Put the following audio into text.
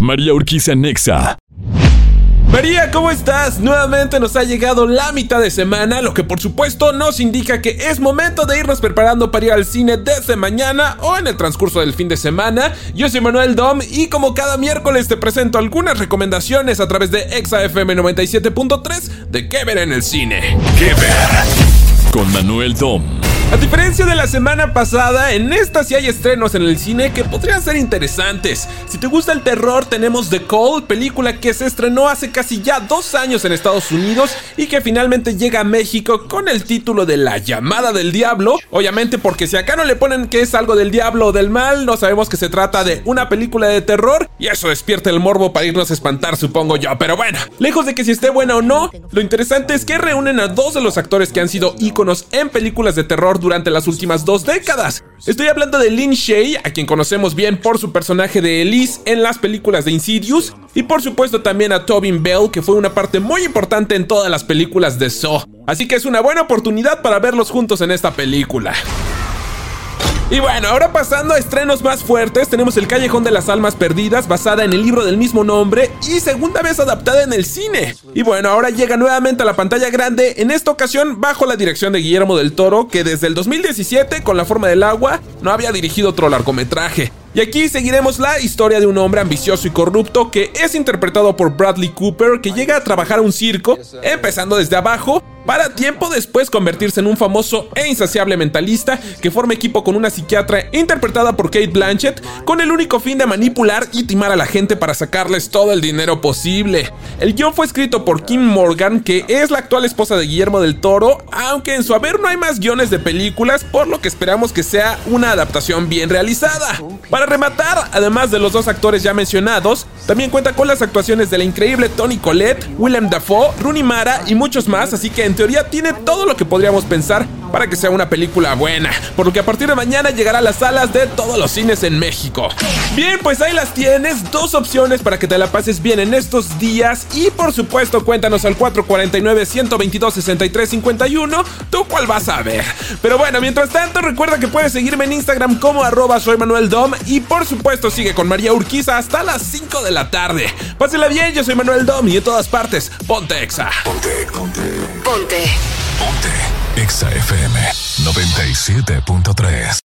María Urquiza Nexa. María, ¿cómo estás? Nuevamente nos ha llegado la mitad de semana, lo que por supuesto nos indica que es momento de irnos preparando para ir al cine desde mañana o en el transcurso del fin de semana. Yo soy Manuel Dom y como cada miércoles te presento algunas recomendaciones a través de ExaFM 97.3 de qué ver en el cine. ¿Qué ver? Con Manuel Dom. A diferencia de la semana pasada, en esta sí hay estrenos en el cine que podrían ser interesantes. Si te gusta el terror, tenemos The Call, película que se estrenó hace casi ya dos años en Estados Unidos y que finalmente llega a México con el título de La llamada del diablo. Obviamente porque si acá no le ponen que es algo del diablo o del mal, no sabemos que se trata de una película de terror y eso despierta el morbo para irnos a espantar, supongo yo. Pero bueno, lejos de que si esté buena o no, lo interesante es que reúnen a dos de los actores que han sido íconos en películas de terror durante las últimas dos décadas. Estoy hablando de Lin Shay, a quien conocemos bien por su personaje de Elise en las películas de Insidious, y por supuesto también a Tobin Bell, que fue una parte muy importante en todas las películas de Saw. Así que es una buena oportunidad para verlos juntos en esta película. Y bueno, ahora pasando a estrenos más fuertes, tenemos El Callejón de las Almas Perdidas, basada en el libro del mismo nombre y segunda vez adaptada en el cine. Y bueno, ahora llega nuevamente a la pantalla grande, en esta ocasión bajo la dirección de Guillermo del Toro, que desde el 2017, con La Forma del Agua, no había dirigido otro largometraje. Y aquí seguiremos la historia de un hombre ambicioso y corrupto que es interpretado por Bradley Cooper, que llega a trabajar a un circo, empezando desde abajo, para tiempo después convertirse en un famoso e insaciable mentalista que forma equipo con una psiquiatra interpretada por Kate Blanchett con el único fin de manipular y timar a la gente para sacarles todo el dinero posible. El guion fue escrito por Kim Morgan, que es la actual esposa de Guillermo del Toro, aunque en su haber no hay más guiones de películas, por lo que esperamos que sea una adaptación bien realizada. Para rematar, además de los dos actores ya mencionados, también cuenta con las actuaciones de la increíble Tony Collette, Willem Dafoe, Rooney Mara y muchos más, así que en teoría tiene todo lo que podríamos pensar para que sea una película buena, por lo que a partir de mañana llegará a las salas de todos los cines en México. Bien, pues ahí las tienes, dos opciones para que te la pases bien en estos días y por supuesto cuéntanos al 449-122-6351 tú cuál vas a ver. Pero bueno, mientras tanto recuerda que puedes seguirme en Instagram como arroba soy Manuel Dom y por supuesto sigue con María Urquiza hasta las 5 de la tarde. Pásela bien, yo soy Manuel Dom y de todas partes, ponte exa. Ponte, ponte. Ponte. Ponte. Exa FM 97.3.